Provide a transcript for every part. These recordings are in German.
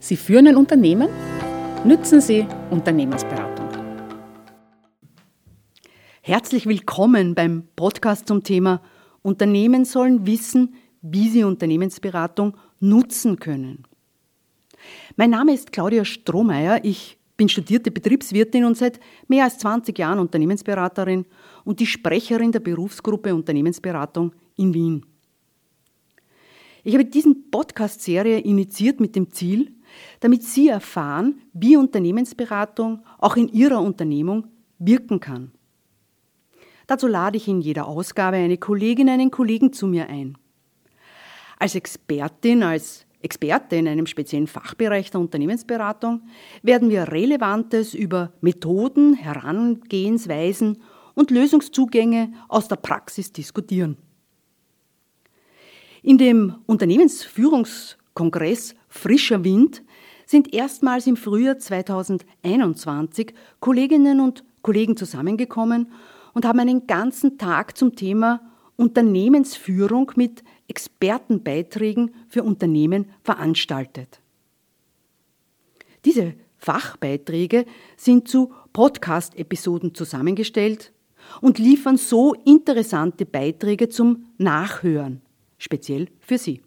Sie führen ein Unternehmen? Nützen Sie Unternehmensberatung. Herzlich willkommen beim Podcast zum Thema Unternehmen sollen wissen, wie sie Unternehmensberatung nutzen können. Mein Name ist Claudia Strohmeier. Ich bin studierte Betriebswirtin und seit mehr als 20 Jahren Unternehmensberaterin und die Sprecherin der Berufsgruppe Unternehmensberatung in Wien. Ich habe diese Podcast-Serie initiiert mit dem Ziel, damit Sie erfahren, wie Unternehmensberatung auch in Ihrer Unternehmung wirken kann. Dazu lade ich in jeder Ausgabe eine Kollegin, einen Kollegen zu mir ein. Als Expertin, als Experte in einem speziellen Fachbereich der Unternehmensberatung werden wir Relevantes über Methoden, Herangehensweisen und Lösungszugänge aus der Praxis diskutieren. In dem Unternehmensführungskongress Frischer Wind sind erstmals im Frühjahr 2021 Kolleginnen und Kollegen zusammengekommen und haben einen ganzen Tag zum Thema Unternehmensführung mit Expertenbeiträgen für Unternehmen veranstaltet. Diese Fachbeiträge sind zu Podcast-Episoden zusammengestellt und liefern so interessante Beiträge zum Nachhören, speziell für Sie.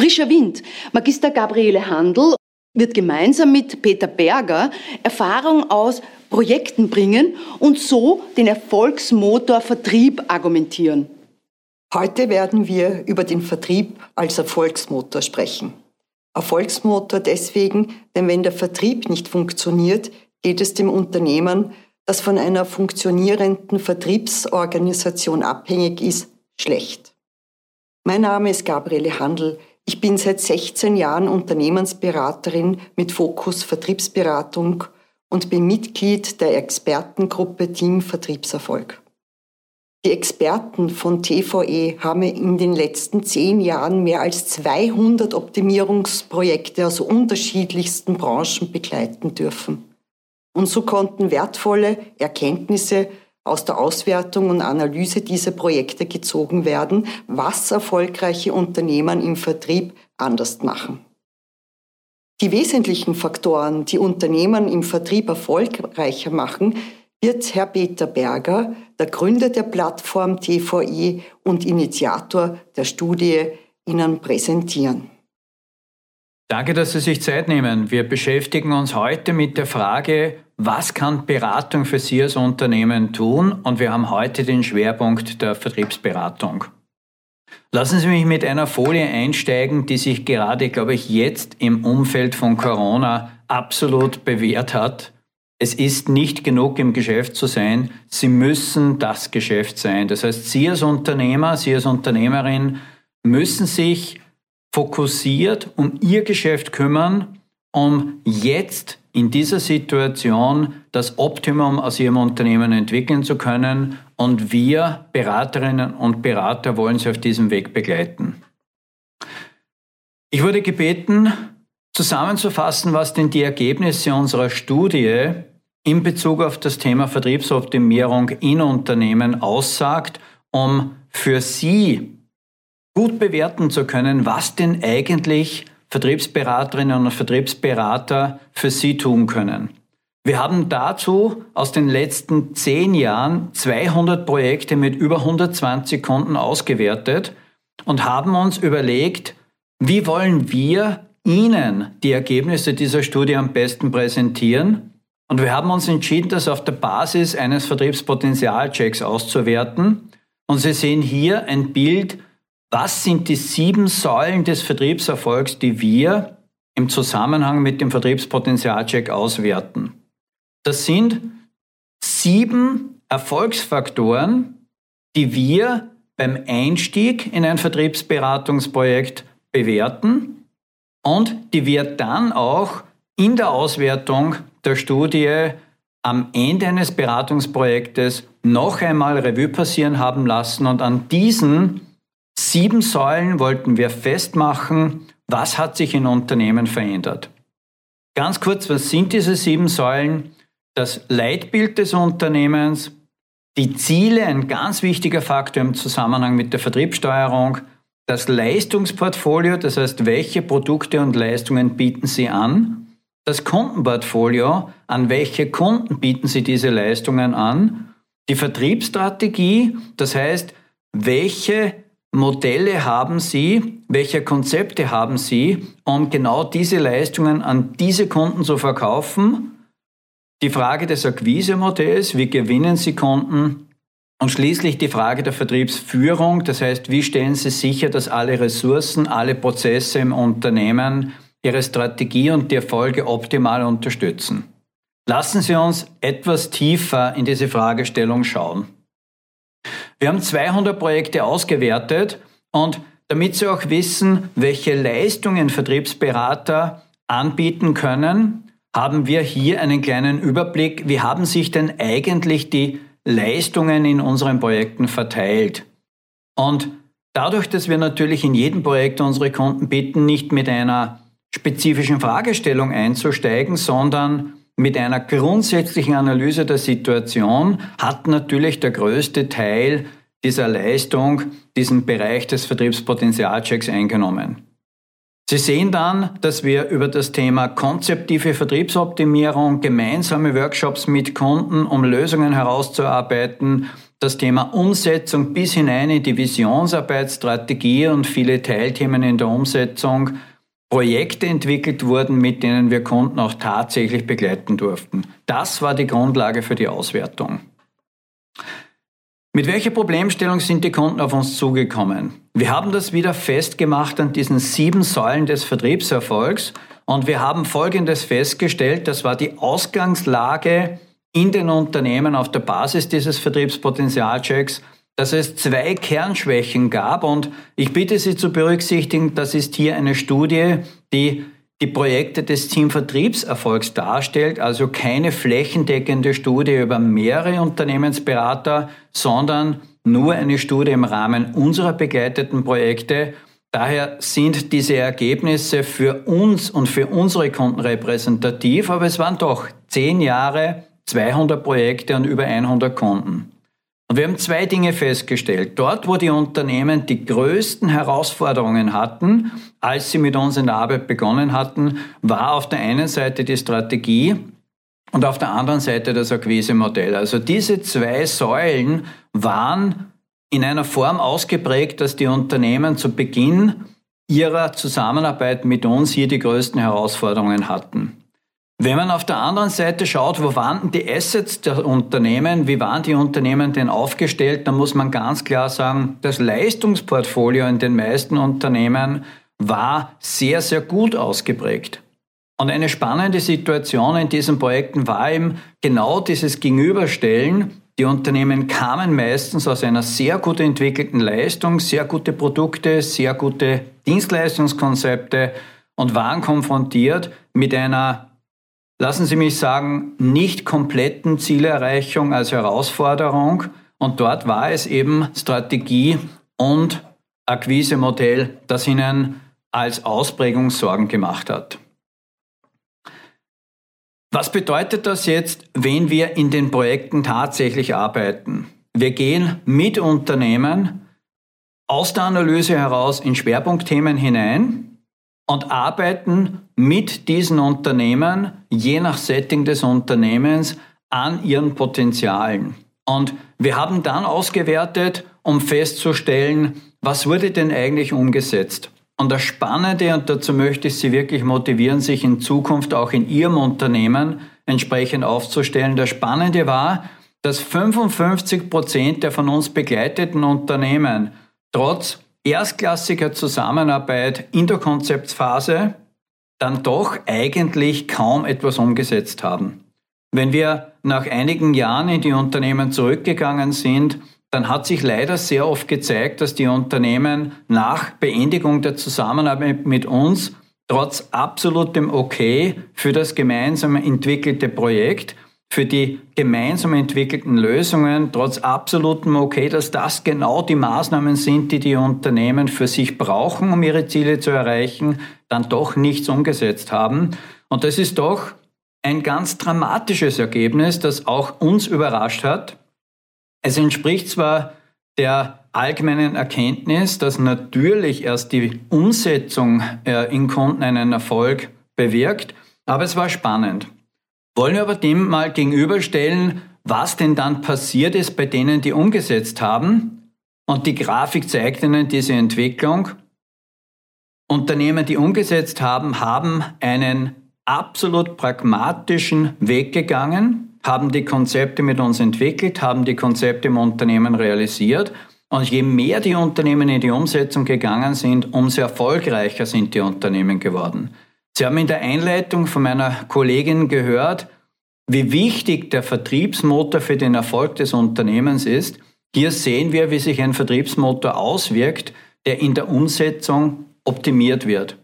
Frischer Wind. Magister Gabriele Handel wird gemeinsam mit Peter Berger Erfahrung aus Projekten bringen und so den Erfolgsmotor Vertrieb argumentieren. Heute werden wir über den Vertrieb als Erfolgsmotor sprechen. Erfolgsmotor deswegen, denn wenn der Vertrieb nicht funktioniert, geht es dem Unternehmen, das von einer funktionierenden Vertriebsorganisation abhängig ist, schlecht. Mein Name ist Gabriele Handel. Ich bin seit 16 Jahren Unternehmensberaterin mit Fokus Vertriebsberatung und bin Mitglied der Expertengruppe Team Vertriebserfolg. Die Experten von TVE haben in den letzten zehn Jahren mehr als 200 Optimierungsprojekte aus unterschiedlichsten Branchen begleiten dürfen. Und so konnten wertvolle Erkenntnisse aus der Auswertung und Analyse dieser Projekte gezogen werden, was erfolgreiche Unternehmen im Vertrieb anders machen. Die wesentlichen Faktoren, die Unternehmen im Vertrieb erfolgreicher machen, wird Herr Peter Berger, der Gründer der Plattform TVI und Initiator der Studie, Ihnen präsentieren. Danke, dass Sie sich Zeit nehmen. Wir beschäftigen uns heute mit der Frage, was kann Beratung für Sie als Unternehmen tun? Und wir haben heute den Schwerpunkt der Vertriebsberatung. Lassen Sie mich mit einer Folie einsteigen, die sich gerade, glaube ich, jetzt im Umfeld von Corona absolut bewährt hat. Es ist nicht genug im Geschäft zu sein, Sie müssen das Geschäft sein. Das heißt, Sie als Unternehmer, Sie als Unternehmerin müssen sich fokussiert um Ihr Geschäft kümmern, um jetzt in dieser Situation das Optimum aus ihrem Unternehmen entwickeln zu können. Und wir Beraterinnen und Berater wollen sie auf diesem Weg begleiten. Ich wurde gebeten, zusammenzufassen, was denn die Ergebnisse unserer Studie in Bezug auf das Thema Vertriebsoptimierung in Unternehmen aussagt, um für Sie gut bewerten zu können, was denn eigentlich Vertriebsberaterinnen und Vertriebsberater für Sie tun können. Wir haben dazu aus den letzten zehn Jahren 200 Projekte mit über 120 Kunden ausgewertet und haben uns überlegt, wie wollen wir Ihnen die Ergebnisse dieser Studie am besten präsentieren. Und wir haben uns entschieden, das auf der Basis eines Vertriebspotenzialchecks auszuwerten. Und Sie sehen hier ein Bild was sind die sieben Säulen des Vertriebserfolgs, die wir im Zusammenhang mit dem Vertriebspotenzialcheck auswerten? Das sind sieben Erfolgsfaktoren, die wir beim Einstieg in ein Vertriebsberatungsprojekt bewerten und die wir dann auch in der Auswertung der Studie am Ende eines Beratungsprojektes noch einmal Revue passieren haben lassen und an diesen Sieben Säulen wollten wir festmachen, was hat sich in Unternehmen verändert. Ganz kurz, was sind diese sieben Säulen? Das Leitbild des Unternehmens, die Ziele, ein ganz wichtiger Faktor im Zusammenhang mit der Vertriebssteuerung, das Leistungsportfolio, das heißt, welche Produkte und Leistungen bieten Sie an, das Kundenportfolio, an welche Kunden bieten Sie diese Leistungen an, die Vertriebsstrategie, das heißt, welche Modelle haben Sie, welche Konzepte haben Sie, um genau diese Leistungen an diese Kunden zu verkaufen? Die Frage des Akquisemodells, wie gewinnen Sie Kunden? Und schließlich die Frage der Vertriebsführung, das heißt, wie stellen Sie sicher, dass alle Ressourcen, alle Prozesse im Unternehmen Ihre Strategie und die Erfolge optimal unterstützen. Lassen Sie uns etwas tiefer in diese Fragestellung schauen. Wir haben 200 Projekte ausgewertet und damit Sie auch wissen, welche Leistungen Vertriebsberater anbieten können, haben wir hier einen kleinen Überblick. Wie haben sich denn eigentlich die Leistungen in unseren Projekten verteilt. Und dadurch, dass wir natürlich in jedem Projekt unsere Kunden bitten, nicht mit einer spezifischen Fragestellung einzusteigen, sondern mit einer grundsätzlichen Analyse der Situation hat natürlich der größte Teil dieser Leistung diesen Bereich des Vertriebspotenzialchecks eingenommen. Sie sehen dann, dass wir über das Thema konzeptive Vertriebsoptimierung, gemeinsame Workshops mit Kunden, um Lösungen herauszuarbeiten, das Thema Umsetzung bis hinein in die Visionsarbeit, Strategie und viele Teilthemen in der Umsetzung, Projekte entwickelt wurden, mit denen wir Kunden auch tatsächlich begleiten durften. Das war die Grundlage für die Auswertung. Mit welcher Problemstellung sind die Kunden auf uns zugekommen? Wir haben das wieder festgemacht an diesen sieben Säulen des Vertriebserfolgs und wir haben Folgendes festgestellt, das war die Ausgangslage in den Unternehmen auf der Basis dieses Vertriebspotenzialchecks, dass es zwei Kernschwächen gab und ich bitte Sie zu berücksichtigen, das ist hier eine Studie, die die Projekte des Teamvertriebserfolgs darstellt, also keine flächendeckende Studie über mehrere Unternehmensberater, sondern nur eine Studie im Rahmen unserer begleiteten Projekte. Daher sind diese Ergebnisse für uns und für unsere Kunden repräsentativ, aber es waren doch zehn Jahre, 200 Projekte und über 100 Kunden. Und wir haben zwei Dinge festgestellt. Dort, wo die Unternehmen die größten Herausforderungen hatten, als sie mit uns in der Arbeit begonnen hatten, war auf der einen Seite die Strategie und auf der anderen Seite das Akquise-Modell. Also diese zwei Säulen waren in einer Form ausgeprägt, dass die Unternehmen zu Beginn ihrer Zusammenarbeit mit uns hier die größten Herausforderungen hatten. Wenn man auf der anderen Seite schaut, wo waren denn die Assets der Unternehmen, wie waren die Unternehmen denn aufgestellt, dann muss man ganz klar sagen, das Leistungsportfolio in den meisten Unternehmen war sehr, sehr gut ausgeprägt. Und eine spannende Situation in diesen Projekten war eben genau dieses Gegenüberstellen. Die Unternehmen kamen meistens aus einer sehr gut entwickelten Leistung, sehr gute Produkte, sehr gute Dienstleistungskonzepte und waren konfrontiert mit einer lassen Sie mich sagen, nicht kompletten Zielerreichung als Herausforderung. Und dort war es eben Strategie und Akquisemodell, das Ihnen als Ausprägung Sorgen gemacht hat. Was bedeutet das jetzt, wenn wir in den Projekten tatsächlich arbeiten? Wir gehen mit Unternehmen aus der Analyse heraus in Schwerpunktthemen hinein und arbeiten mit diesen Unternehmen, je nach Setting des Unternehmens, an ihren Potenzialen. Und wir haben dann ausgewertet, um festzustellen, was wurde denn eigentlich umgesetzt. Und das Spannende, und dazu möchte ich Sie wirklich motivieren, sich in Zukunft auch in Ihrem Unternehmen entsprechend aufzustellen. Das Spannende war, dass 55 Prozent der von uns begleiteten Unternehmen trotz erstklassiger Zusammenarbeit in der Konzeptphase dann doch eigentlich kaum etwas umgesetzt haben. Wenn wir nach einigen Jahren in die Unternehmen zurückgegangen sind, dann hat sich leider sehr oft gezeigt, dass die Unternehmen nach Beendigung der Zusammenarbeit mit uns trotz absolutem Okay für das gemeinsam entwickelte Projekt für die gemeinsam entwickelten Lösungen, trotz absolutem Okay, dass das genau die Maßnahmen sind, die die Unternehmen für sich brauchen, um ihre Ziele zu erreichen, dann doch nichts umgesetzt haben. Und das ist doch ein ganz dramatisches Ergebnis, das auch uns überrascht hat. Es entspricht zwar der allgemeinen Erkenntnis, dass natürlich erst die Umsetzung äh, in Kunden einen Erfolg bewirkt. Aber es war spannend. Wollen wir aber dem mal gegenüberstellen, was denn dann passiert ist bei denen, die umgesetzt haben. Und die Grafik zeigt Ihnen diese Entwicklung. Unternehmen, die umgesetzt haben, haben einen absolut pragmatischen Weg gegangen, haben die Konzepte mit uns entwickelt, haben die Konzepte im Unternehmen realisiert. Und je mehr die Unternehmen in die Umsetzung gegangen sind, umso erfolgreicher sind die Unternehmen geworden. Sie haben in der Einleitung von meiner Kollegin gehört, wie wichtig der Vertriebsmotor für den Erfolg des Unternehmens ist. Hier sehen wir, wie sich ein Vertriebsmotor auswirkt, der in der Umsetzung optimiert wird.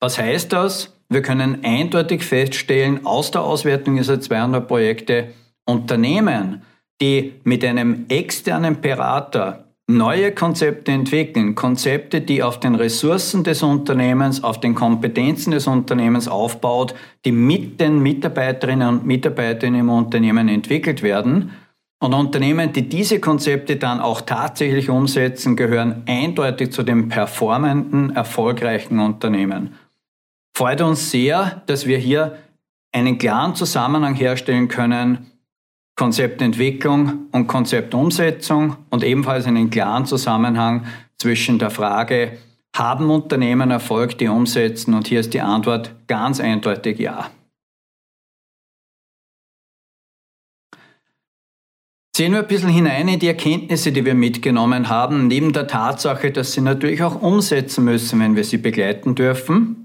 Was heißt das? Wir können eindeutig feststellen, aus der Auswertung dieser 200 Projekte, Unternehmen, die mit einem externen Berater neue Konzepte entwickeln, Konzepte, die auf den Ressourcen des Unternehmens, auf den Kompetenzen des Unternehmens aufbaut, die mit den Mitarbeiterinnen und Mitarbeitern im Unternehmen entwickelt werden, und Unternehmen, die diese Konzepte dann auch tatsächlich umsetzen, gehören eindeutig zu den performenden, erfolgreichen Unternehmen. Freut uns sehr, dass wir hier einen klaren Zusammenhang herstellen können, Konzeptentwicklung und Konzeptumsetzung und ebenfalls einen klaren Zusammenhang zwischen der Frage, haben Unternehmen Erfolg, die umsetzen? Und hier ist die Antwort ganz eindeutig ja. Sehen wir ein bisschen hinein in die Erkenntnisse, die wir mitgenommen haben, neben der Tatsache, dass sie natürlich auch umsetzen müssen, wenn wir sie begleiten dürfen.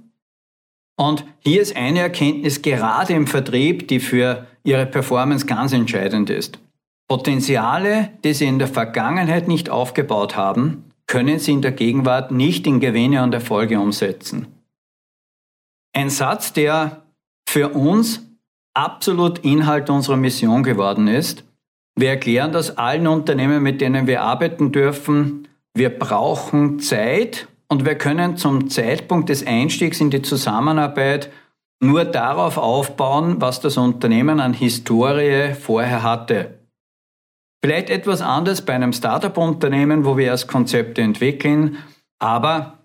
Und hier ist eine Erkenntnis gerade im Vertrieb, die für ihre Performance ganz entscheidend ist. Potenziale, die sie in der Vergangenheit nicht aufgebaut haben, können sie in der Gegenwart nicht in Gewinne und Erfolge umsetzen. Ein Satz, der für uns absolut Inhalt unserer Mission geworden ist, wir erklären das allen Unternehmen, mit denen wir arbeiten dürfen. Wir brauchen Zeit und wir können zum Zeitpunkt des Einstiegs in die Zusammenarbeit nur darauf aufbauen, was das Unternehmen an Historie vorher hatte. Vielleicht etwas anders bei einem Startup-Unternehmen, wo wir erst Konzepte entwickeln, aber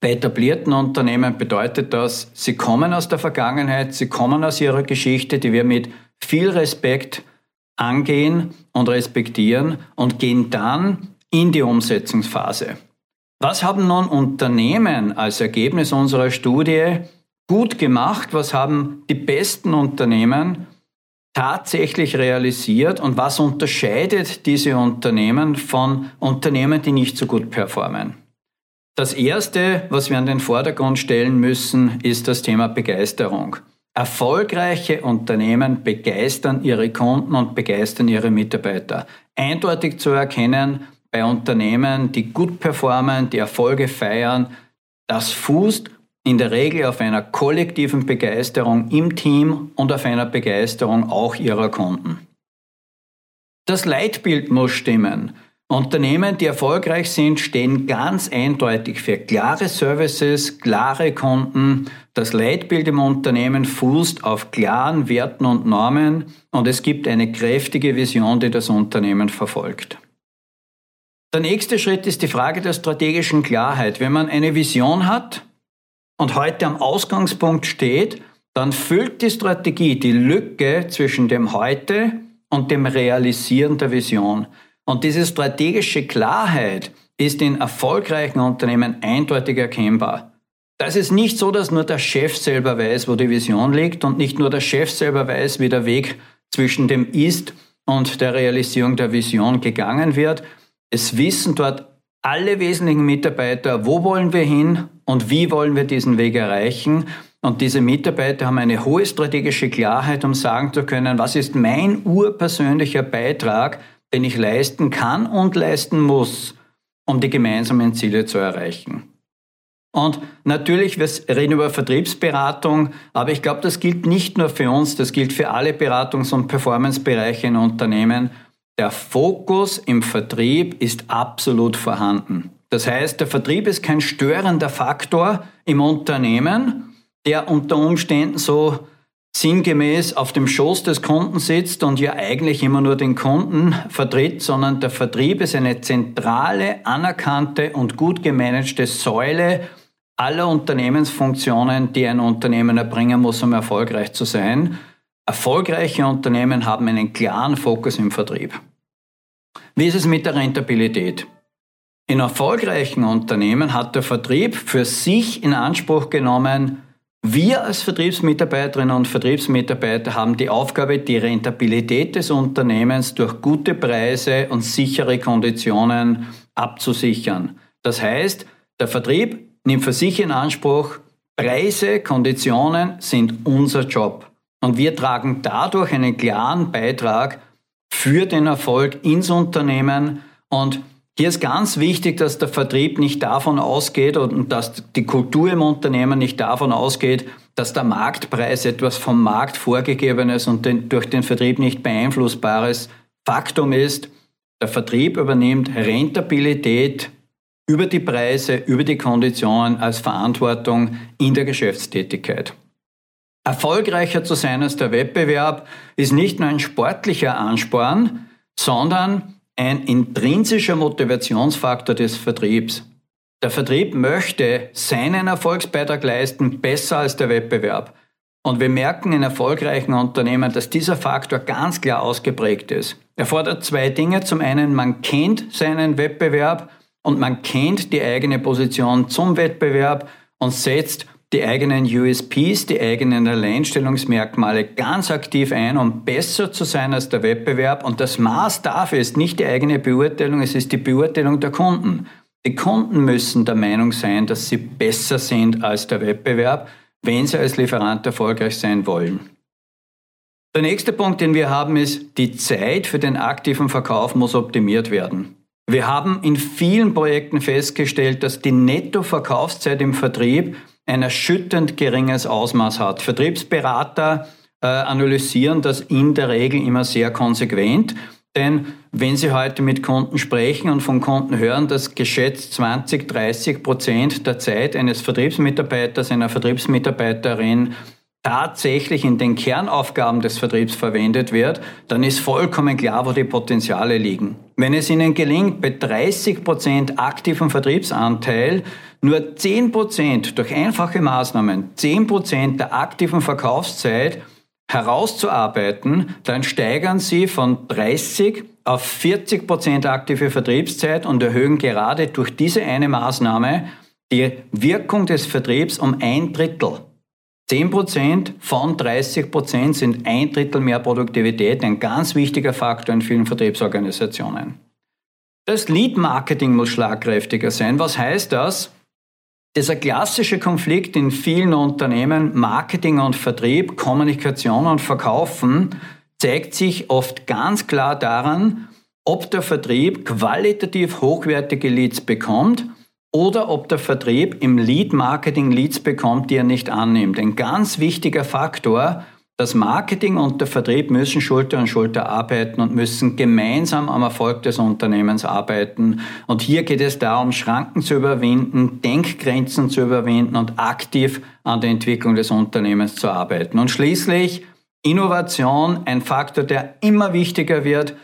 bei etablierten Unternehmen bedeutet das, sie kommen aus der Vergangenheit, sie kommen aus ihrer Geschichte, die wir mit viel Respekt angehen und respektieren und gehen dann in die Umsetzungsphase. Was haben nun Unternehmen als Ergebnis unserer Studie gut gemacht? Was haben die besten Unternehmen tatsächlich realisiert und was unterscheidet diese Unternehmen von Unternehmen, die nicht so gut performen? Das Erste, was wir an den Vordergrund stellen müssen, ist das Thema Begeisterung. Erfolgreiche Unternehmen begeistern ihre Kunden und begeistern ihre Mitarbeiter. Eindeutig zu erkennen bei Unternehmen, die gut performen, die Erfolge feiern, das fußt in der Regel auf einer kollektiven Begeisterung im Team und auf einer Begeisterung auch ihrer Kunden. Das Leitbild muss stimmen. Unternehmen, die erfolgreich sind, stehen ganz eindeutig für klare Services, klare Kunden. Das Leitbild im Unternehmen fußt auf klaren Werten und Normen und es gibt eine kräftige Vision, die das Unternehmen verfolgt. Der nächste Schritt ist die Frage der strategischen Klarheit. Wenn man eine Vision hat und heute am Ausgangspunkt steht, dann füllt die Strategie die Lücke zwischen dem Heute und dem Realisieren der Vision. Und diese strategische Klarheit ist in erfolgreichen Unternehmen eindeutig erkennbar. Das ist nicht so, dass nur der Chef selber weiß, wo die Vision liegt und nicht nur der Chef selber weiß, wie der Weg zwischen dem Ist und der Realisierung der Vision gegangen wird. Es wissen dort alle wesentlichen Mitarbeiter, wo wollen wir hin und wie wollen wir diesen Weg erreichen. Und diese Mitarbeiter haben eine hohe strategische Klarheit, um sagen zu können, was ist mein urpersönlicher Beitrag den ich leisten kann und leisten muss, um die gemeinsamen Ziele zu erreichen. Und natürlich, wir reden über Vertriebsberatung, aber ich glaube, das gilt nicht nur für uns, das gilt für alle Beratungs- und Performancebereiche in Unternehmen. Der Fokus im Vertrieb ist absolut vorhanden. Das heißt, der Vertrieb ist kein störender Faktor im Unternehmen, der unter Umständen so sinngemäß auf dem Schoß des Kunden sitzt und ja eigentlich immer nur den Kunden vertritt, sondern der Vertrieb ist eine zentrale, anerkannte und gut gemanagte Säule aller Unternehmensfunktionen, die ein Unternehmen erbringen muss, um erfolgreich zu sein. Erfolgreiche Unternehmen haben einen klaren Fokus im Vertrieb. Wie ist es mit der Rentabilität? In erfolgreichen Unternehmen hat der Vertrieb für sich in Anspruch genommen, wir als Vertriebsmitarbeiterinnen und Vertriebsmitarbeiter haben die Aufgabe, die Rentabilität des Unternehmens durch gute Preise und sichere Konditionen abzusichern. Das heißt, der Vertrieb nimmt für sich in Anspruch, Preise, Konditionen sind unser Job. Und wir tragen dadurch einen klaren Beitrag für den Erfolg ins Unternehmen und hier ist ganz wichtig, dass der Vertrieb nicht davon ausgeht und dass die Kultur im Unternehmen nicht davon ausgeht, dass der Marktpreis etwas vom Markt vorgegebenes und den, durch den Vertrieb nicht beeinflussbares Faktum ist. Der Vertrieb übernimmt Rentabilität über die Preise, über die Konditionen als Verantwortung in der Geschäftstätigkeit. Erfolgreicher zu sein als der Wettbewerb ist nicht nur ein sportlicher Ansporn, sondern ein intrinsischer Motivationsfaktor des Vertriebs. Der Vertrieb möchte seinen Erfolgsbeitrag leisten, besser als der Wettbewerb. Und wir merken in erfolgreichen Unternehmen, dass dieser Faktor ganz klar ausgeprägt ist. Er fordert zwei Dinge. Zum einen, man kennt seinen Wettbewerb und man kennt die eigene Position zum Wettbewerb und setzt die eigenen USPs, die eigenen Alleinstellungsmerkmale ganz aktiv ein, um besser zu sein als der Wettbewerb. Und das Maß dafür ist nicht die eigene Beurteilung, es ist die Beurteilung der Kunden. Die Kunden müssen der Meinung sein, dass sie besser sind als der Wettbewerb, wenn sie als Lieferant erfolgreich sein wollen. Der nächste Punkt, den wir haben, ist, die Zeit für den aktiven Verkauf muss optimiert werden. Wir haben in vielen Projekten festgestellt, dass die Nettoverkaufszeit im Vertrieb ein erschütternd geringes Ausmaß hat. Vertriebsberater äh, analysieren das in der Regel immer sehr konsequent. Denn wenn Sie heute mit Kunden sprechen und von Kunden hören, dass geschätzt 20, 30 Prozent der Zeit eines Vertriebsmitarbeiters, einer Vertriebsmitarbeiterin tatsächlich in den Kernaufgaben des Vertriebs verwendet wird, dann ist vollkommen klar, wo die Potenziale liegen. Wenn es Ihnen gelingt, bei 30 Prozent aktiven Vertriebsanteil nur 10 Prozent durch einfache Maßnahmen, 10 Prozent der aktiven Verkaufszeit herauszuarbeiten, dann steigern Sie von 30 auf 40 Prozent aktive Vertriebszeit und erhöhen gerade durch diese eine Maßnahme die Wirkung des Vertriebs um ein Drittel. 10% von 30% sind ein Drittel mehr Produktivität, ein ganz wichtiger Faktor in vielen Vertriebsorganisationen. Das Lead-Marketing muss schlagkräftiger sein. Was heißt das? Dieser klassische Konflikt in vielen Unternehmen, Marketing und Vertrieb, Kommunikation und Verkaufen, zeigt sich oft ganz klar daran, ob der Vertrieb qualitativ hochwertige Leads bekommt oder ob der Vertrieb im Lead-Marketing Leads bekommt, die er nicht annimmt. Ein ganz wichtiger Faktor, das Marketing und der Vertrieb müssen Schulter an Schulter arbeiten und müssen gemeinsam am Erfolg des Unternehmens arbeiten. Und hier geht es darum, Schranken zu überwinden, Denkgrenzen zu überwinden und aktiv an der Entwicklung des Unternehmens zu arbeiten. Und schließlich Innovation, ein Faktor, der immer wichtiger wird,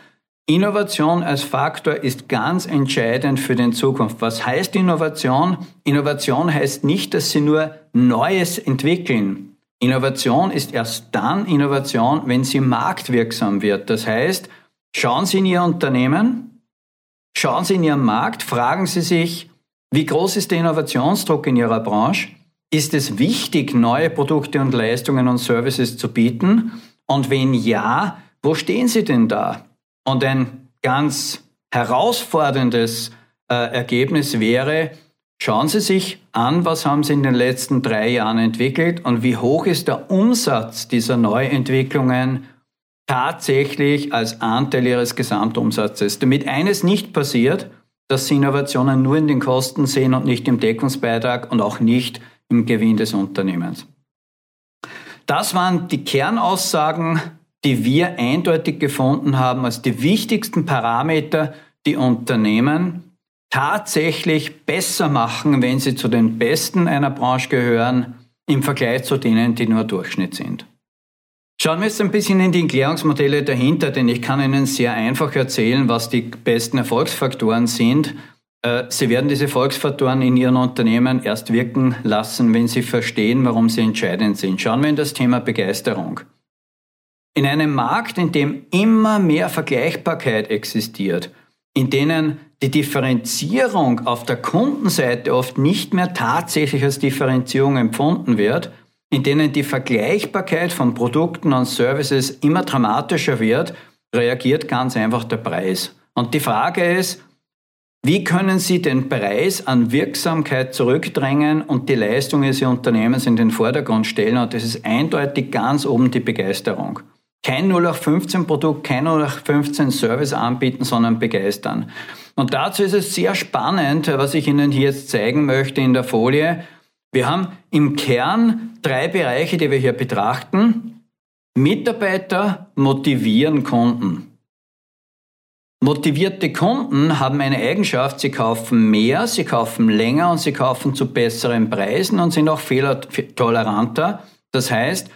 Innovation als Faktor ist ganz entscheidend für die Zukunft. Was heißt Innovation? Innovation heißt nicht, dass Sie nur Neues entwickeln. Innovation ist erst dann Innovation, wenn sie marktwirksam wird. Das heißt, schauen Sie in Ihr Unternehmen, schauen Sie in Ihren Markt, fragen Sie sich, wie groß ist der Innovationsdruck in Ihrer Branche? Ist es wichtig, neue Produkte und Leistungen und Services zu bieten? Und wenn ja, wo stehen Sie denn da? Und ein ganz herausforderndes äh, Ergebnis wäre, schauen Sie sich an, was haben Sie in den letzten drei Jahren entwickelt und wie hoch ist der Umsatz dieser Neuentwicklungen tatsächlich als Anteil Ihres Gesamtumsatzes. Damit eines nicht passiert, dass Sie Innovationen nur in den Kosten sehen und nicht im Deckungsbeitrag und auch nicht im Gewinn des Unternehmens. Das waren die Kernaussagen die wir eindeutig gefunden haben als die wichtigsten Parameter, die Unternehmen tatsächlich besser machen, wenn sie zu den Besten einer Branche gehören, im Vergleich zu denen, die nur Durchschnitt sind. Schauen wir jetzt ein bisschen in die Klärungsmodelle dahinter, denn ich kann Ihnen sehr einfach erzählen, was die besten Erfolgsfaktoren sind. Äh, Sie werden diese Erfolgsfaktoren in Ihren Unternehmen erst wirken lassen, wenn Sie verstehen, warum sie entscheidend sind. Schauen wir in das Thema Begeisterung. In einem Markt, in dem immer mehr Vergleichbarkeit existiert, in denen die Differenzierung auf der Kundenseite oft nicht mehr tatsächlich als Differenzierung empfunden wird, in denen die Vergleichbarkeit von Produkten und Services immer dramatischer wird, reagiert ganz einfach der Preis. Und die Frage ist, wie können Sie den Preis an Wirksamkeit zurückdrängen und die Leistung Ihres Unternehmens in den Vordergrund stellen? Und das ist eindeutig ganz oben die Begeisterung. Kein 0815 Produkt, kein 0815 Service anbieten, sondern begeistern. Und dazu ist es sehr spannend, was ich Ihnen hier jetzt zeigen möchte in der Folie. Wir haben im Kern drei Bereiche, die wir hier betrachten. Mitarbeiter motivieren Kunden. Motivierte Kunden haben eine Eigenschaft, sie kaufen mehr, sie kaufen länger und sie kaufen zu besseren Preisen und sind auch fehlertoleranter. Das heißt,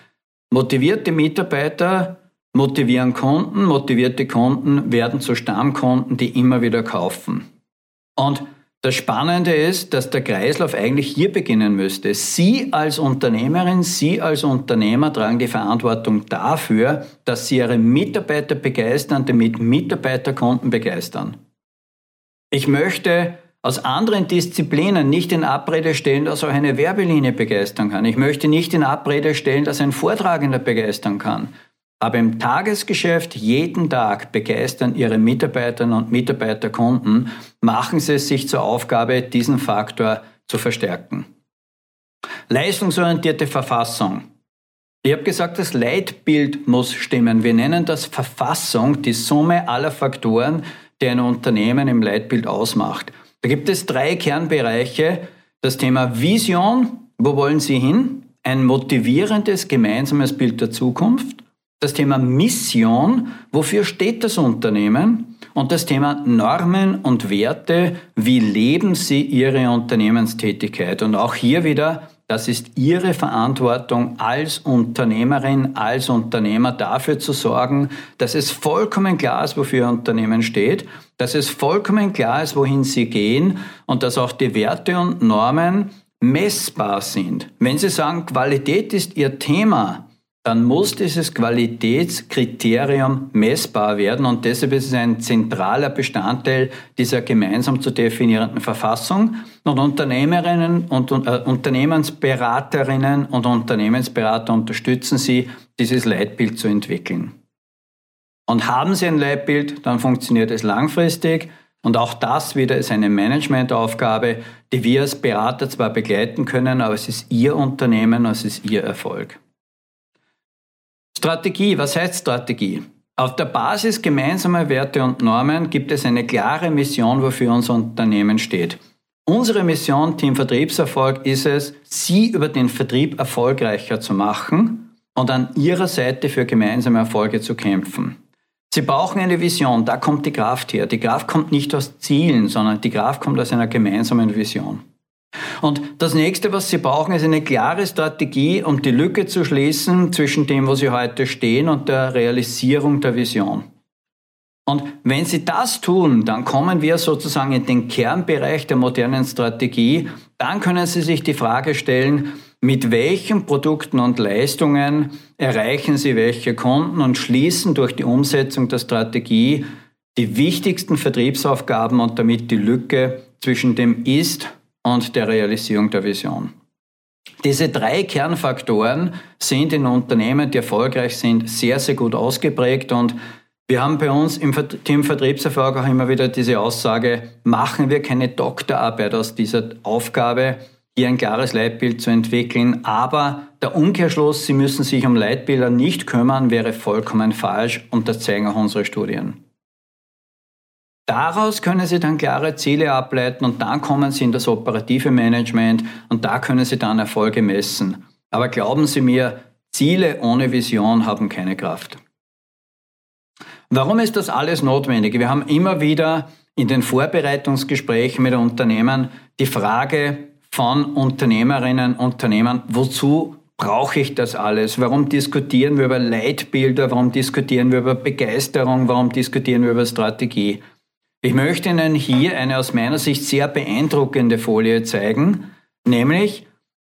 motivierte Mitarbeiter motivieren Kunden, motivierte Kunden werden zu Stammkunden, die immer wieder kaufen. Und das Spannende ist, dass der Kreislauf eigentlich hier beginnen müsste. Sie als Unternehmerin, Sie als Unternehmer tragen die Verantwortung dafür, dass Sie Ihre Mitarbeiter begeistern, damit Mitarbeiter Kunden begeistern. Ich möchte aus anderen Disziplinen nicht in Abrede stellen, dass auch eine Werbelinie begeistern kann. Ich möchte nicht in Abrede stellen, dass ein Vortragender begeistern kann. Aber im Tagesgeschäft jeden Tag begeistern Ihre Mitarbeiterinnen und Mitarbeiter Kunden, machen Sie es sich zur Aufgabe, diesen Faktor zu verstärken. Leistungsorientierte Verfassung. Ich habe gesagt, das Leitbild muss stimmen. Wir nennen das Verfassung, die Summe aller Faktoren, die ein Unternehmen im Leitbild ausmacht. Da gibt es drei Kernbereiche. Das Thema Vision, wo wollen Sie hin? Ein motivierendes gemeinsames Bild der Zukunft das Thema Mission, wofür steht das Unternehmen? Und das Thema Normen und Werte, wie leben Sie Ihre Unternehmenstätigkeit? Und auch hier wieder, das ist Ihre Verantwortung als Unternehmerin, als Unternehmer dafür zu sorgen, dass es vollkommen klar ist, wofür Ihr Unternehmen steht, dass es vollkommen klar ist, wohin Sie gehen und dass auch die Werte und Normen messbar sind. Wenn Sie sagen, Qualität ist Ihr Thema, dann muss dieses Qualitätskriterium messbar werden und deshalb ist es ein zentraler Bestandteil dieser gemeinsam zu definierenden Verfassung. Und Unternehmerinnen und äh, Unternehmensberaterinnen und Unternehmensberater unterstützen Sie, dieses Leitbild zu entwickeln. Und haben Sie ein Leitbild, dann funktioniert es langfristig. Und auch das wieder ist eine Managementaufgabe, die wir als Berater zwar begleiten können, aber es ist Ihr Unternehmen, es ist Ihr Erfolg. Strategie, was heißt Strategie? Auf der Basis gemeinsamer Werte und Normen gibt es eine klare Mission, wofür unser Unternehmen steht. Unsere Mission, Team Vertriebserfolg, ist es, Sie über den Vertrieb erfolgreicher zu machen und an Ihrer Seite für gemeinsame Erfolge zu kämpfen. Sie brauchen eine Vision, da kommt die Kraft her. Die Kraft kommt nicht aus Zielen, sondern die Kraft kommt aus einer gemeinsamen Vision. Und das nächste, was Sie brauchen, ist eine klare Strategie, um die Lücke zu schließen zwischen dem, wo Sie heute stehen und der Realisierung der Vision. Und wenn Sie das tun, dann kommen wir sozusagen in den Kernbereich der modernen Strategie. Dann können Sie sich die Frage stellen, mit welchen Produkten und Leistungen erreichen Sie welche Kunden und schließen durch die Umsetzung der Strategie die wichtigsten Vertriebsaufgaben und damit die Lücke zwischen dem Ist und der Realisierung der Vision. Diese drei Kernfaktoren sind in Unternehmen, die erfolgreich sind, sehr, sehr gut ausgeprägt und wir haben bei uns im Team Vertriebserfolg auch immer wieder diese Aussage, machen wir keine Doktorarbeit aus dieser Aufgabe, hier ein klares Leitbild zu entwickeln, aber der Umkehrschluss, Sie müssen sich um Leitbilder nicht kümmern, wäre vollkommen falsch und das zeigen auch unsere Studien. Daraus können Sie dann klare Ziele ableiten und dann kommen Sie in das operative Management und da können Sie dann Erfolge messen. Aber glauben Sie mir, Ziele ohne Vision haben keine Kraft. Warum ist das alles notwendig? Wir haben immer wieder in den Vorbereitungsgesprächen mit Unternehmen die Frage von Unternehmerinnen und Unternehmern, wozu brauche ich das alles? Warum diskutieren wir über Leitbilder? Warum diskutieren wir über Begeisterung? Warum diskutieren wir über Strategie? Ich möchte Ihnen hier eine aus meiner Sicht sehr beeindruckende Folie zeigen, nämlich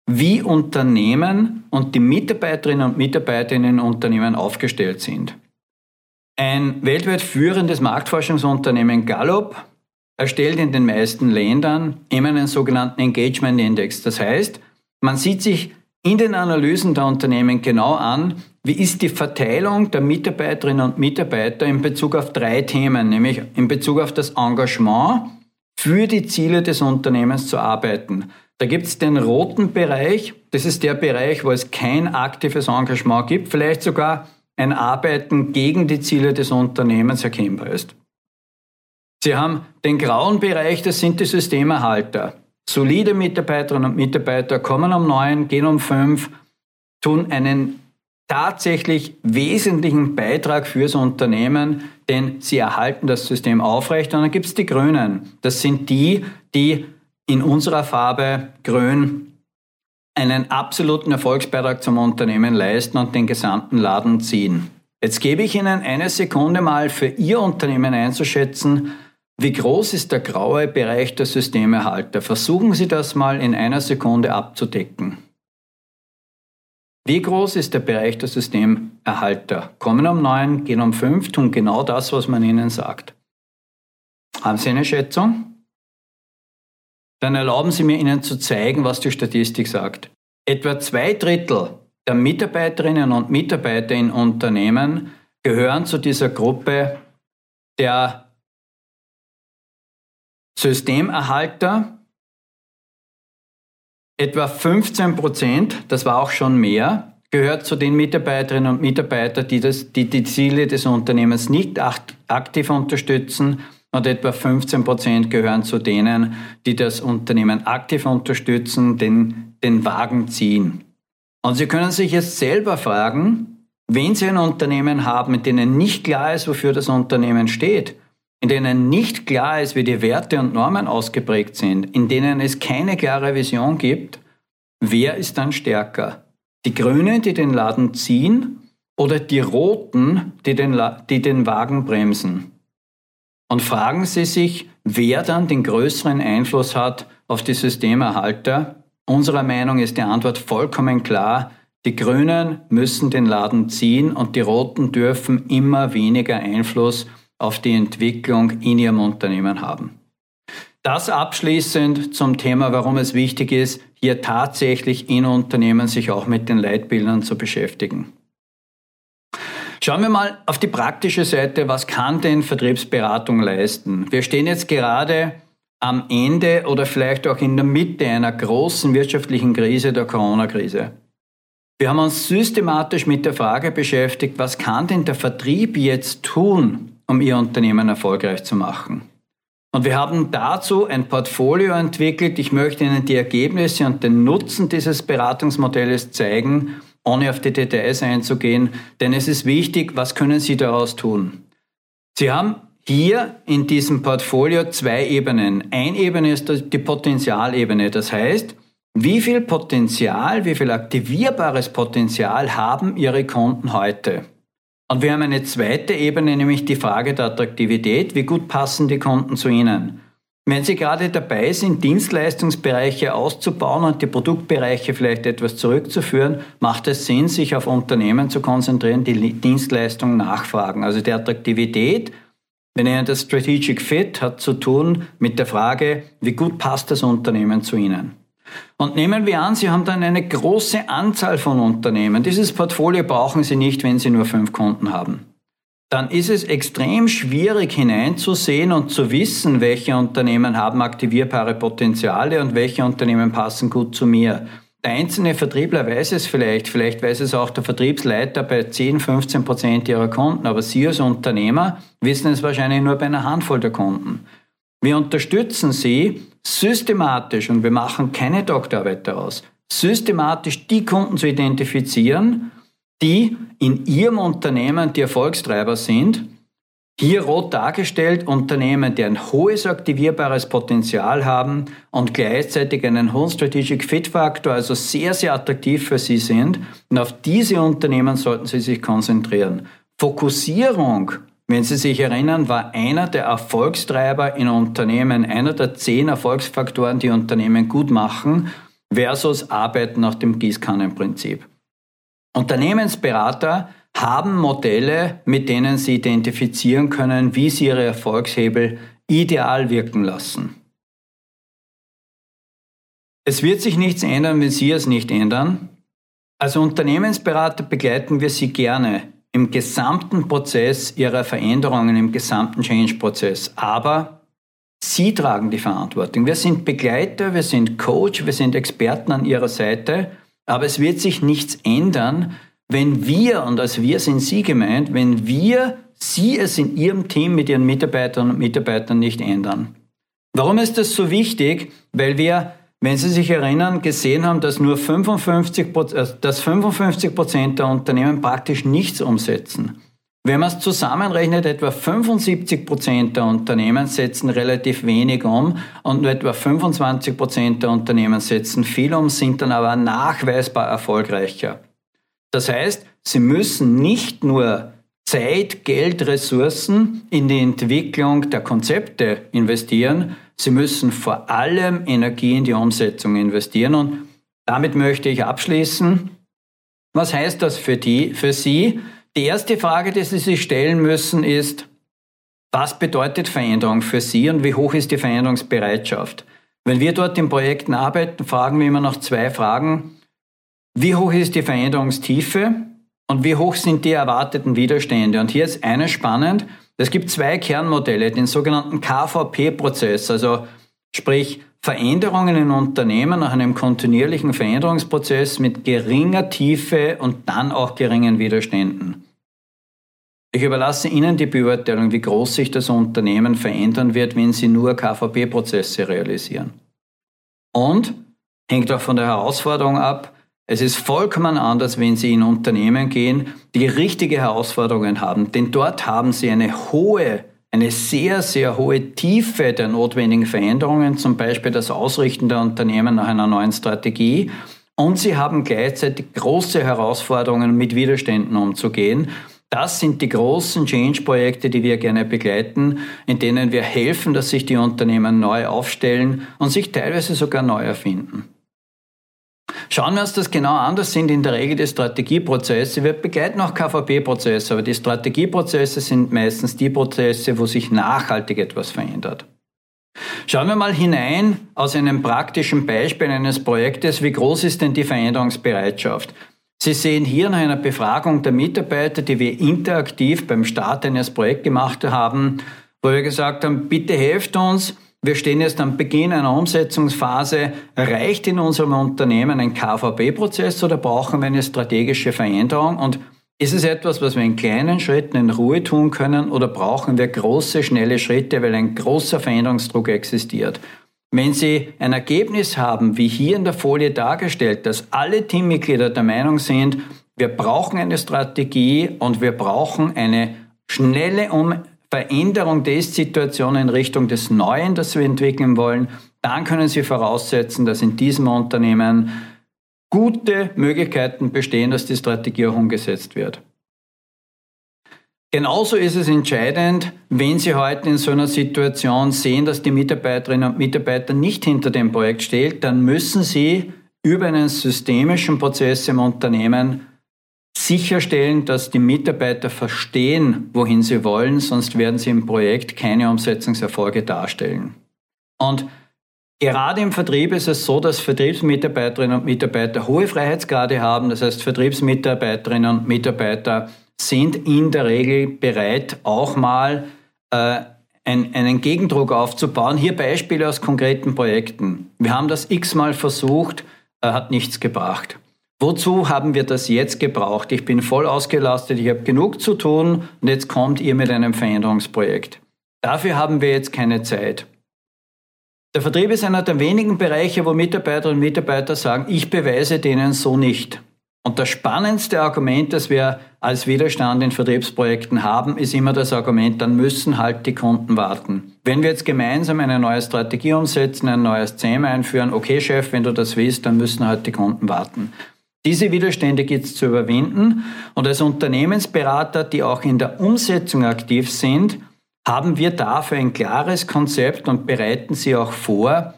wie Unternehmen und die Mitarbeiterinnen und Mitarbeiter in den Unternehmen aufgestellt sind. Ein weltweit führendes Marktforschungsunternehmen Gallup erstellt in den meisten Ländern immer einen sogenannten Engagement Index. Das heißt, man sieht sich in den Analysen der Unternehmen genau an, wie ist die Verteilung der Mitarbeiterinnen und Mitarbeiter in Bezug auf drei Themen, nämlich in Bezug auf das Engagement für die Ziele des Unternehmens zu arbeiten. Da gibt es den roten Bereich, das ist der Bereich, wo es kein aktives Engagement gibt, vielleicht sogar ein Arbeiten gegen die Ziele des Unternehmens erkennbar ist. Sie haben den grauen Bereich, das sind die Systemerhalter. Solide Mitarbeiterinnen und Mitarbeiter kommen um neun, gehen um fünf, tun einen tatsächlich wesentlichen Beitrag fürs Unternehmen, denn sie erhalten das System aufrecht. Und dann gibt es die Grünen. Das sind die, die in unserer Farbe grün einen absoluten Erfolgsbeitrag zum Unternehmen leisten und den gesamten Laden ziehen. Jetzt gebe ich Ihnen eine Sekunde mal für Ihr Unternehmen einzuschätzen, wie groß ist der graue Bereich der Systemerhalter? Versuchen Sie das mal in einer Sekunde abzudecken. Wie groß ist der Bereich der Systemerhalter? Kommen um neun, gehen um fünf, tun genau das, was man ihnen sagt. Haben Sie eine Schätzung? Dann erlauben Sie mir Ihnen zu zeigen, was die Statistik sagt. Etwa zwei Drittel der Mitarbeiterinnen und Mitarbeiter in Unternehmen gehören zu dieser Gruppe der Systemerhalter, etwa 15 Prozent, das war auch schon mehr, gehört zu den Mitarbeiterinnen und Mitarbeitern, die, die die Ziele des Unternehmens nicht aktiv unterstützen und etwa 15 Prozent gehören zu denen, die das Unternehmen aktiv unterstützen, den, den Wagen ziehen. Und Sie können sich jetzt selber fragen, wenn Sie ein Unternehmen haben, mit denen nicht klar ist, wofür das Unternehmen steht, in denen nicht klar ist, wie die Werte und Normen ausgeprägt sind, in denen es keine klare Vision gibt, wer ist dann stärker? Die Grünen, die den Laden ziehen oder die Roten, die den, die den Wagen bremsen? Und fragen Sie sich, wer dann den größeren Einfluss hat auf die Systemerhalter? Unserer Meinung ist die Antwort vollkommen klar. Die Grünen müssen den Laden ziehen und die Roten dürfen immer weniger Einfluss auf die Entwicklung in ihrem Unternehmen haben. Das abschließend zum Thema, warum es wichtig ist, hier tatsächlich in Unternehmen sich auch mit den Leitbildern zu beschäftigen. Schauen wir mal auf die praktische Seite, was kann denn Vertriebsberatung leisten? Wir stehen jetzt gerade am Ende oder vielleicht auch in der Mitte einer großen wirtschaftlichen Krise, der Corona-Krise. Wir haben uns systematisch mit der Frage beschäftigt, was kann denn der Vertrieb jetzt tun, um ihr Unternehmen erfolgreich zu machen. Und wir haben dazu ein Portfolio entwickelt. Ich möchte Ihnen die Ergebnisse und den Nutzen dieses Beratungsmodells zeigen, ohne auf die Details einzugehen, denn es ist wichtig, was können Sie daraus tun. Sie haben hier in diesem Portfolio zwei Ebenen. Eine Ebene ist die Potenzialebene, das heißt, wie viel Potenzial, wie viel aktivierbares Potenzial haben Ihre Kunden heute? Und wir haben eine zweite Ebene, nämlich die Frage der Attraktivität. Wie gut passen die Kunden zu Ihnen? Wenn Sie gerade dabei sind, Dienstleistungsbereiche auszubauen und die Produktbereiche vielleicht etwas zurückzuführen, macht es Sinn, sich auf Unternehmen zu konzentrieren, die Dienstleistungen nachfragen. Also die Attraktivität, wenn Ihnen das Strategic Fit hat zu tun mit der Frage, wie gut passt das Unternehmen zu Ihnen. Und nehmen wir an, Sie haben dann eine große Anzahl von Unternehmen. Dieses Portfolio brauchen Sie nicht, wenn Sie nur fünf Kunden haben. Dann ist es extrem schwierig hineinzusehen und zu wissen, welche Unternehmen haben aktivierbare Potenziale und welche Unternehmen passen gut zu mir. Der einzelne Vertriebler weiß es vielleicht, vielleicht weiß es auch der Vertriebsleiter bei 10, 15 Prozent ihrer Kunden, aber Sie als Unternehmer wissen es wahrscheinlich nur bei einer Handvoll der Kunden. Wir unterstützen Sie systematisch, und wir machen keine Doktorarbeit daraus, systematisch die Kunden zu identifizieren, die in Ihrem Unternehmen die Erfolgstreiber sind Hier rot dargestellt Unternehmen, die ein hohes aktivierbares Potenzial haben und gleichzeitig einen hohen Strategic Fit Faktor, also sehr, sehr attraktiv für Sie sind. Und auf diese Unternehmen sollten Sie sich konzentrieren. Fokussierung, wenn Sie sich erinnern, war einer der Erfolgstreiber in Unternehmen, einer der zehn Erfolgsfaktoren, die Unternehmen gut machen, versus Arbeiten nach dem Gießkannenprinzip. Unternehmensberater haben Modelle, mit denen sie identifizieren können, wie sie ihre Erfolgshebel ideal wirken lassen. Es wird sich nichts ändern, wenn Sie es nicht ändern. Als Unternehmensberater begleiten wir Sie gerne im gesamten Prozess Ihrer Veränderungen, im gesamten Change-Prozess. Aber Sie tragen die Verantwortung. Wir sind Begleiter, wir sind Coach, wir sind Experten an Ihrer Seite. Aber es wird sich nichts ändern, wenn wir, und als wir sind Sie gemeint, wenn wir Sie es in Ihrem Team mit Ihren Mitarbeitern und Mitarbeitern nicht ändern. Warum ist das so wichtig? Weil wir, wenn Sie sich erinnern, gesehen haben, dass nur 55 äh, dass 55 Prozent der Unternehmen praktisch nichts umsetzen. Wenn man es zusammenrechnet, etwa 75 Prozent der Unternehmen setzen relativ wenig um und nur etwa 25 Prozent der Unternehmen setzen viel um, sind dann aber nachweisbar erfolgreicher. Das heißt, sie müssen nicht nur Zeit, Geld, Ressourcen in die Entwicklung der Konzepte investieren, sie müssen vor allem Energie in die Umsetzung investieren. Und damit möchte ich abschließen. Was heißt das für, die, für Sie? Die erste Frage, die Sie sich stellen müssen, ist, was bedeutet Veränderung für Sie und wie hoch ist die Veränderungsbereitschaft? Wenn wir dort in Projekten arbeiten, fragen wir immer noch zwei Fragen. Wie hoch ist die Veränderungstiefe und wie hoch sind die erwarteten Widerstände? Und hier ist eines spannend. Es gibt zwei Kernmodelle, den sogenannten KVP-Prozess, also sprich Veränderungen in Unternehmen nach einem kontinuierlichen Veränderungsprozess mit geringer Tiefe und dann auch geringen Widerständen. Ich überlasse Ihnen die Beurteilung, wie groß sich das Unternehmen verändern wird, wenn Sie nur KVP-Prozesse realisieren. Und hängt auch von der Herausforderung ab, es ist vollkommen anders, wenn Sie in Unternehmen gehen, die richtige Herausforderungen haben. Denn dort haben Sie eine hohe, eine sehr, sehr hohe Tiefe der notwendigen Veränderungen, zum Beispiel das Ausrichten der Unternehmen nach einer neuen Strategie. Und Sie haben gleichzeitig große Herausforderungen, mit Widerständen umzugehen. Das sind die großen Change-Projekte, die wir gerne begleiten, in denen wir helfen, dass sich die Unternehmen neu aufstellen und sich teilweise sogar neu erfinden. Schauen wir uns das genau an. Das sind in der Regel die Strategieprozesse. Wir begleiten auch KVP-Prozesse, aber die Strategieprozesse sind meistens die Prozesse, wo sich nachhaltig etwas verändert. Schauen wir mal hinein aus einem praktischen Beispiel eines Projektes, wie groß ist denn die Veränderungsbereitschaft? Sie sehen hier nach einer Befragung der Mitarbeiter, die wir interaktiv beim Start eines Projekts gemacht haben, wo wir gesagt haben, bitte helft uns, wir stehen jetzt am Beginn einer Umsetzungsphase. Reicht in unserem Unternehmen ein KVB-Prozess oder brauchen wir eine strategische Veränderung? Und ist es etwas, was wir in kleinen Schritten in Ruhe tun können oder brauchen wir große, schnelle Schritte, weil ein großer Veränderungsdruck existiert? Wenn Sie ein Ergebnis haben, wie hier in der Folie dargestellt, dass alle Teammitglieder der Meinung sind, wir brauchen eine Strategie und wir brauchen eine schnelle um Veränderung der Ist-Situation in Richtung des Neuen, das wir entwickeln wollen, dann können Sie voraussetzen, dass in diesem Unternehmen gute Möglichkeiten bestehen, dass die Strategie auch umgesetzt wird. Genauso ist es entscheidend, wenn Sie heute in so einer Situation sehen, dass die Mitarbeiterinnen und Mitarbeiter nicht hinter dem Projekt stehen, dann müssen Sie über einen systemischen Prozess im Unternehmen sicherstellen, dass die Mitarbeiter verstehen, wohin sie wollen, sonst werden sie im Projekt keine Umsetzungserfolge darstellen. Und gerade im Vertrieb ist es so, dass Vertriebsmitarbeiterinnen und Mitarbeiter hohe Freiheitsgrade haben. Das heißt, Vertriebsmitarbeiterinnen und Mitarbeiter sind in der Regel bereit, auch mal äh, ein, einen Gegendruck aufzubauen. Hier Beispiele aus konkreten Projekten. Wir haben das x-mal versucht, äh, hat nichts gebracht. Wozu haben wir das jetzt gebraucht? Ich bin voll ausgelastet, ich habe genug zu tun und jetzt kommt ihr mit einem Veränderungsprojekt. Dafür haben wir jetzt keine Zeit. Der Vertrieb ist einer der wenigen Bereiche, wo Mitarbeiterinnen und Mitarbeiter sagen, ich beweise denen so nicht. Und das spannendste Argument, das wir als Widerstand in Vertriebsprojekten haben, ist immer das Argument, dann müssen halt die Kunden warten. Wenn wir jetzt gemeinsam eine neue Strategie umsetzen, ein neues CM einführen, okay Chef, wenn du das willst, dann müssen halt die Kunden warten. Diese Widerstände gibt es zu überwinden und als Unternehmensberater, die auch in der Umsetzung aktiv sind, haben wir dafür ein klares Konzept und bereiten sie auch vor,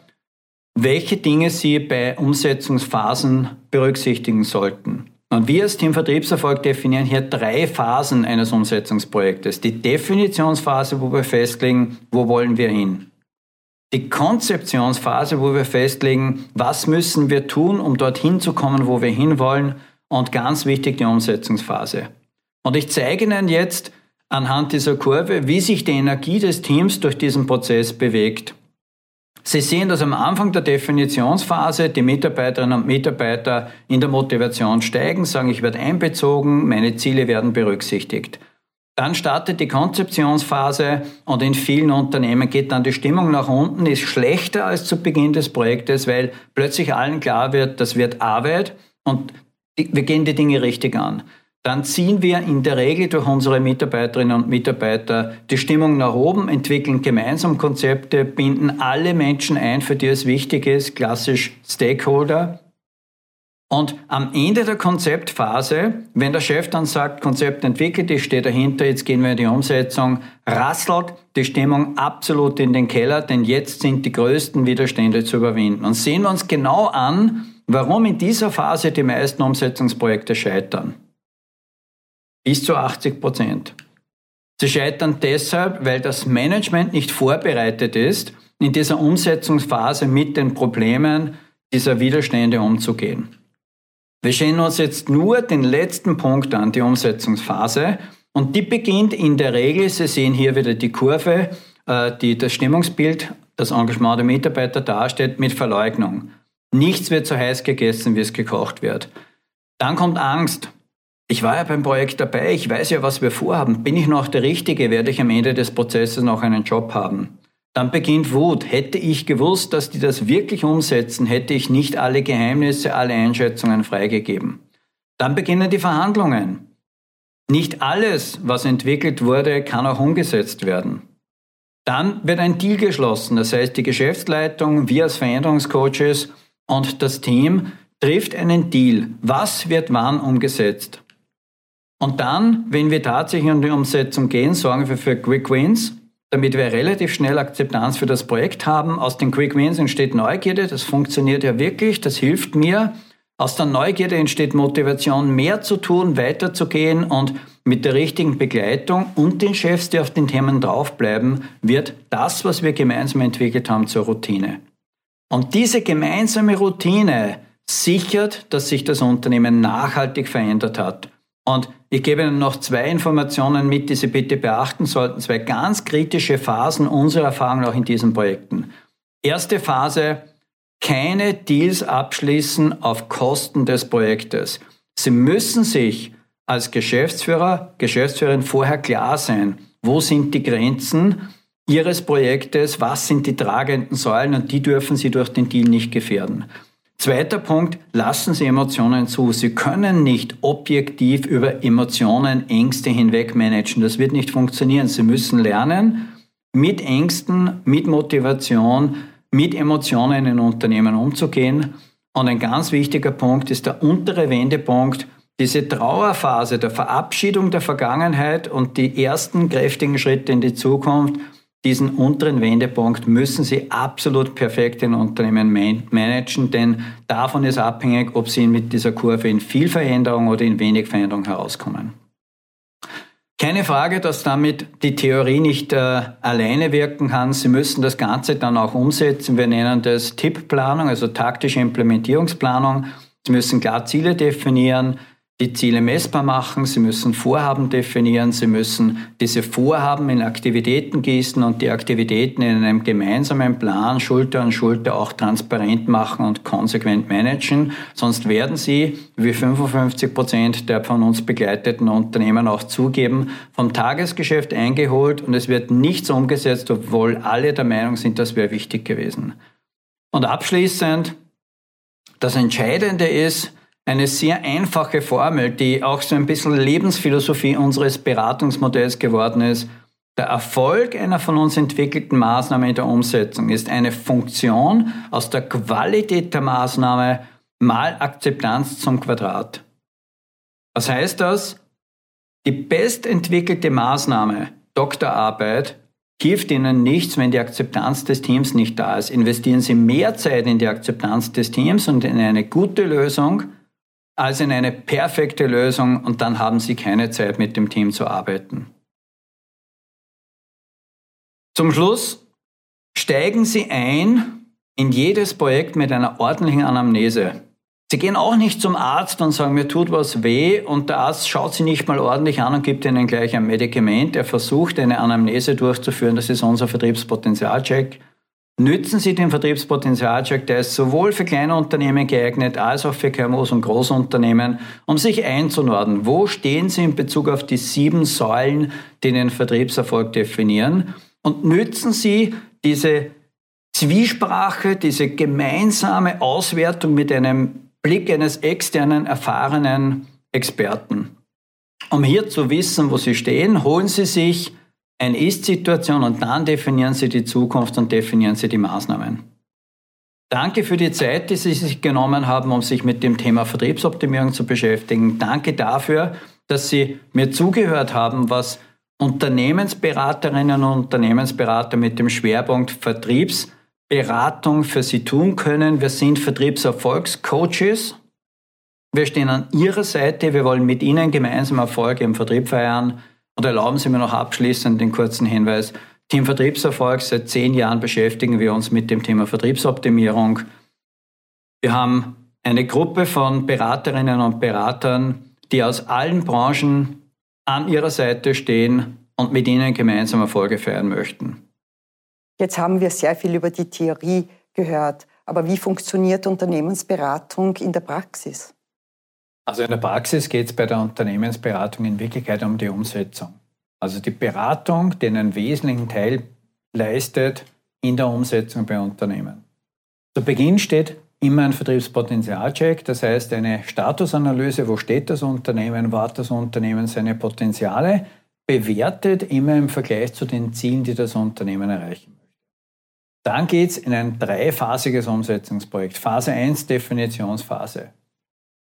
welche Dinge Sie bei Umsetzungsphasen berücksichtigen sollten. Und wir als Team Vertriebserfolg definieren hier drei Phasen eines Umsetzungsprojektes. Die Definitionsphase, wo wir festlegen, wo wollen wir hin. Die Konzeptionsphase, wo wir festlegen, was müssen wir tun, um dorthin zu kommen, wo wir hinwollen. Und ganz wichtig, die Umsetzungsphase. Und ich zeige Ihnen jetzt anhand dieser Kurve, wie sich die Energie des Teams durch diesen Prozess bewegt. Sie sehen, dass am Anfang der Definitionsphase die Mitarbeiterinnen und Mitarbeiter in der Motivation steigen, sagen, ich werde einbezogen, meine Ziele werden berücksichtigt. Dann startet die Konzeptionsphase und in vielen Unternehmen geht dann die Stimmung nach unten, ist schlechter als zu Beginn des Projektes, weil plötzlich allen klar wird, das wird Arbeit und wir gehen die Dinge richtig an dann ziehen wir in der Regel durch unsere Mitarbeiterinnen und Mitarbeiter die Stimmung nach oben, entwickeln gemeinsam Konzepte, binden alle Menschen ein, für die es wichtig ist, klassisch Stakeholder. Und am Ende der Konzeptphase, wenn der Chef dann sagt, Konzept entwickelt, ich stehe dahinter, jetzt gehen wir in die Umsetzung, rasselt die Stimmung absolut in den Keller, denn jetzt sind die größten Widerstände zu überwinden. Und sehen wir uns genau an, warum in dieser Phase die meisten Umsetzungsprojekte scheitern bis zu 80 Prozent. Sie scheitern deshalb, weil das Management nicht vorbereitet ist, in dieser Umsetzungsphase mit den Problemen dieser Widerstände umzugehen. Wir schauen uns jetzt nur den letzten Punkt an, die Umsetzungsphase. Und die beginnt in der Regel, Sie sehen hier wieder die Kurve, äh, die das Stimmungsbild, das Engagement der Mitarbeiter darstellt, mit Verleugnung. Nichts wird so heiß gegessen, wie es gekocht wird. Dann kommt Angst. Ich war ja beim Projekt dabei, ich weiß ja, was wir vorhaben. Bin ich noch der Richtige? Werde ich am Ende des Prozesses noch einen Job haben? Dann beginnt Wut. Hätte ich gewusst, dass die das wirklich umsetzen, hätte ich nicht alle Geheimnisse, alle Einschätzungen freigegeben. Dann beginnen die Verhandlungen. Nicht alles, was entwickelt wurde, kann auch umgesetzt werden. Dann wird ein Deal geschlossen. Das heißt, die Geschäftsleitung, wir als Veränderungscoaches und das Team trifft einen Deal. Was wird wann umgesetzt? Und dann, wenn wir tatsächlich in die Umsetzung gehen, sorgen wir für Quick Wins, damit wir relativ schnell Akzeptanz für das Projekt haben. Aus den Quick Wins entsteht Neugierde, das funktioniert ja wirklich, das hilft mir. Aus der Neugierde entsteht Motivation, mehr zu tun, weiterzugehen und mit der richtigen Begleitung und den Chefs, die auf den Themen draufbleiben, wird das, was wir gemeinsam entwickelt haben, zur Routine. Und diese gemeinsame Routine sichert, dass sich das Unternehmen nachhaltig verändert hat. Und ich gebe Ihnen noch zwei Informationen mit, die Sie bitte beachten sollten. Zwei ganz kritische Phasen unserer Erfahrung auch in diesen Projekten. Erste Phase, keine Deals abschließen auf Kosten des Projektes. Sie müssen sich als Geschäftsführer, Geschäftsführerin vorher klar sein, wo sind die Grenzen Ihres Projektes, was sind die tragenden Säulen und die dürfen Sie durch den Deal nicht gefährden. Zweiter Punkt, lassen Sie Emotionen zu. Sie können nicht objektiv über Emotionen, Ängste hinweg managen. Das wird nicht funktionieren. Sie müssen lernen, mit Ängsten, mit Motivation, mit Emotionen in Unternehmen umzugehen. Und ein ganz wichtiger Punkt ist der untere Wendepunkt, diese Trauerphase der Verabschiedung der Vergangenheit und die ersten kräftigen Schritte in die Zukunft diesen unteren Wendepunkt müssen Sie absolut perfekt in Unternehmen managen, denn davon ist abhängig, ob Sie mit dieser Kurve in viel Veränderung oder in wenig Veränderung herauskommen. Keine Frage, dass damit die Theorie nicht äh, alleine wirken kann. Sie müssen das Ganze dann auch umsetzen. Wir nennen das Tippplanung, also taktische Implementierungsplanung. Sie müssen klar Ziele definieren, die Ziele messbar machen, sie müssen Vorhaben definieren, sie müssen diese Vorhaben in Aktivitäten gießen und die Aktivitäten in einem gemeinsamen Plan Schulter an Schulter auch transparent machen und konsequent managen. Sonst werden sie, wie 55 Prozent der von uns begleiteten Unternehmen auch zugeben, vom Tagesgeschäft eingeholt und es wird nichts umgesetzt, obwohl alle der Meinung sind, das wäre wichtig gewesen. Und abschließend, das Entscheidende ist, eine sehr einfache Formel, die auch so ein bisschen Lebensphilosophie unseres Beratungsmodells geworden ist. Der Erfolg einer von uns entwickelten Maßnahme in der Umsetzung ist eine Funktion aus der Qualität der Maßnahme mal Akzeptanz zum Quadrat. Was heißt das? Die bestentwickelte Maßnahme, Doktorarbeit, hilft Ihnen nichts, wenn die Akzeptanz des Teams nicht da ist. Investieren Sie mehr Zeit in die Akzeptanz des Teams und in eine gute Lösung als in eine perfekte Lösung und dann haben Sie keine Zeit mit dem Team zu arbeiten. Zum Schluss steigen Sie ein in jedes Projekt mit einer ordentlichen Anamnese. Sie gehen auch nicht zum Arzt und sagen, mir tut was weh und der Arzt schaut Sie nicht mal ordentlich an und gibt Ihnen gleich ein Medikament. Er versucht eine Anamnese durchzuführen, das ist unser Vertriebspotenzialcheck. Nützen Sie den Vertriebspotenzialcheck, der ist sowohl für kleine Unternehmen geeignet als auch für KMUs und Großunternehmen, um sich einzunordnen. Wo stehen Sie in Bezug auf die sieben Säulen, die den Vertriebserfolg definieren? Und nützen Sie diese Zwiesprache, diese gemeinsame Auswertung mit einem Blick eines externen, erfahrenen Experten. Um hier zu wissen, wo Sie stehen, holen Sie sich eine Ist-Situation und dann definieren Sie die Zukunft und definieren Sie die Maßnahmen. Danke für die Zeit, die Sie sich genommen haben, um sich mit dem Thema Vertriebsoptimierung zu beschäftigen. Danke dafür, dass Sie mir zugehört haben, was Unternehmensberaterinnen und Unternehmensberater mit dem Schwerpunkt Vertriebs Beratung für Sie tun können. Wir sind Vertriebserfolgscoaches. Wir stehen an Ihrer Seite. Wir wollen mit Ihnen gemeinsam Erfolge im Vertrieb feiern. Und erlauben Sie mir noch abschließend den kurzen Hinweis. Team Vertriebserfolg, seit zehn Jahren beschäftigen wir uns mit dem Thema Vertriebsoptimierung. Wir haben eine Gruppe von Beraterinnen und Beratern, die aus allen Branchen an Ihrer Seite stehen und mit Ihnen gemeinsam Erfolge feiern möchten. Jetzt haben wir sehr viel über die Theorie gehört, aber wie funktioniert Unternehmensberatung in der Praxis? Also in der Praxis geht es bei der Unternehmensberatung in Wirklichkeit um die Umsetzung. Also die Beratung, die einen wesentlichen Teil leistet in der Umsetzung bei Unternehmen. Zu Beginn steht immer ein Vertriebspotenzialcheck, das heißt eine Statusanalyse, wo steht das Unternehmen, wo hat das Unternehmen seine Potenziale, bewertet immer im Vergleich zu den Zielen, die das Unternehmen erreichen dann geht es in ein dreiphasiges Umsetzungsprojekt. Phase 1 Definitionsphase.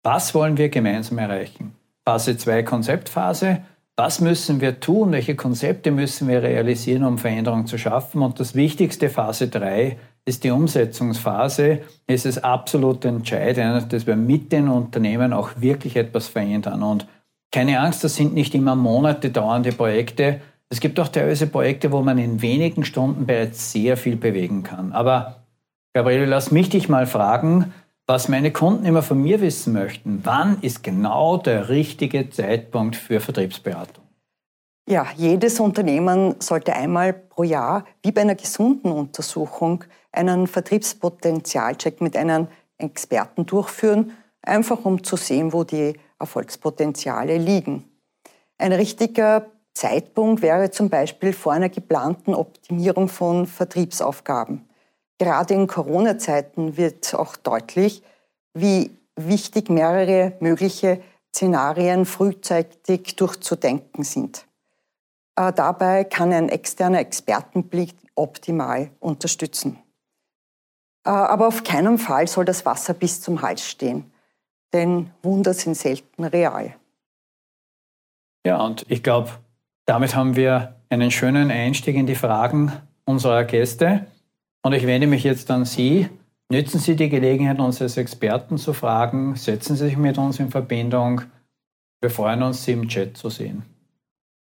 Was wollen wir gemeinsam erreichen? Phase 2 Konzeptphase. Was müssen wir tun? Welche Konzepte müssen wir realisieren, um Veränderungen zu schaffen? Und das Wichtigste, Phase 3, ist die Umsetzungsphase. Es ist absolut entscheidend, dass wir mit den Unternehmen auch wirklich etwas verändern. Und keine Angst, das sind nicht immer Monate dauernde Projekte, es gibt auch teilweise Projekte, wo man in wenigen Stunden bereits sehr viel bewegen kann. Aber Gabriele, lass mich dich mal fragen, was meine Kunden immer von mir wissen möchten. Wann ist genau der richtige Zeitpunkt für Vertriebsberatung? Ja, jedes Unternehmen sollte einmal pro Jahr, wie bei einer gesunden Untersuchung, einen Vertriebspotenzialcheck mit einem Experten durchführen, einfach um zu sehen, wo die Erfolgspotenziale liegen. Ein richtiger Zeitpunkt wäre zum Beispiel vor einer geplanten Optimierung von Vertriebsaufgaben. Gerade in Corona-Zeiten wird auch deutlich, wie wichtig mehrere mögliche Szenarien frühzeitig durchzudenken sind. Äh, dabei kann ein externer Expertenblick optimal unterstützen. Äh, aber auf keinen Fall soll das Wasser bis zum Hals stehen, denn Wunder sind selten real. Ja, und ich glaube, damit haben wir einen schönen Einstieg in die Fragen unserer Gäste. Und ich wende mich jetzt an Sie. Nützen Sie die Gelegenheit, uns als Experten zu fragen. Setzen Sie sich mit uns in Verbindung. Wir freuen uns, Sie im Chat zu sehen.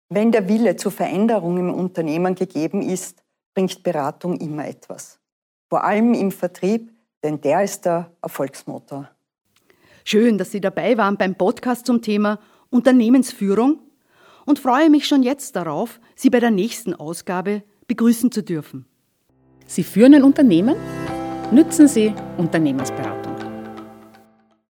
Wenn der Wille zur Veränderung im Unternehmen gegeben ist, bringt Beratung immer etwas. Vor allem im Vertrieb, denn der ist der Erfolgsmotor. Schön, dass Sie dabei waren beim Podcast zum Thema Unternehmensführung und freue mich schon jetzt darauf, Sie bei der nächsten Ausgabe begrüßen zu dürfen. Sie führen ein Unternehmen? Nützen Sie Unternehmensberatung.